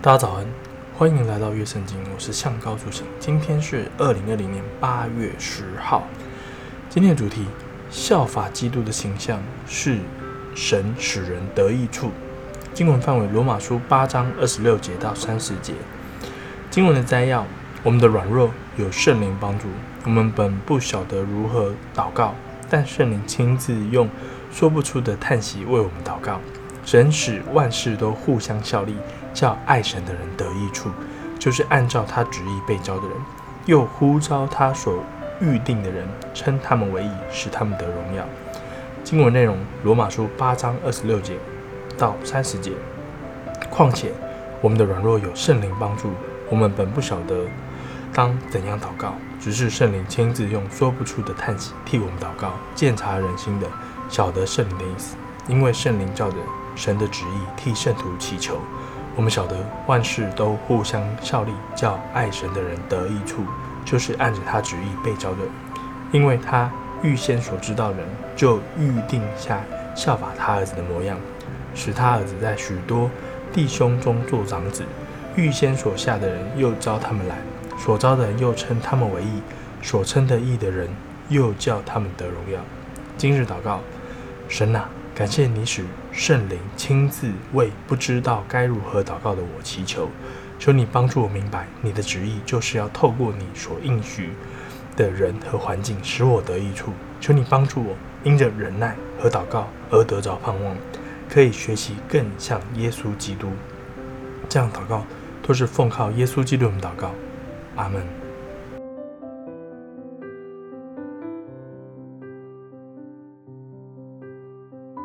大家早安，欢迎来到月圣经，我是向高出行。今天是二零二零年八月十号。今天的主题：效法基督的形象是神使人得益处。经文范围：罗马书八章二十六节到三十节。经文的摘要：我们的软弱有圣灵帮助，我们本不晓得如何祷告，但圣灵亲自用说不出的叹息为我们祷告。神使万事都互相效力，叫爱神的人得益处，就是按照他旨意被召的人，又呼召他所预定的人，称他们为义，使他们得荣耀。经文内容：罗马书八章二十六节到三十节。况且我们的软弱有圣灵帮助，我们本不晓得当怎样祷告，只是圣灵亲自用说不出的叹息替我们祷告，鉴察人心的，晓得圣灵的意思，因为圣灵照着。神的旨意替圣徒祈求，我们晓得万事都互相效力，叫爱神的人得益处，就是按着他旨意被招的。因为他预先所知道的人，就预定下效法他儿子的模样，使他儿子在许多弟兄中做长子。预先所下的人，又召他们来；所招的人，又称他们为义；所称的义的人，又叫他们得荣耀。今日祷告，神啊。感谢你使圣灵亲自为不知道该如何祷告的我祈求，求你帮助我明白你的旨意，就是要透过你所应许的人和环境，使我得益处。求你帮助我，因着忍耐和祷告而得着盼望，可以学习更像耶稣基督。这样祷告都是奉靠耶稣基督的祷告。阿门。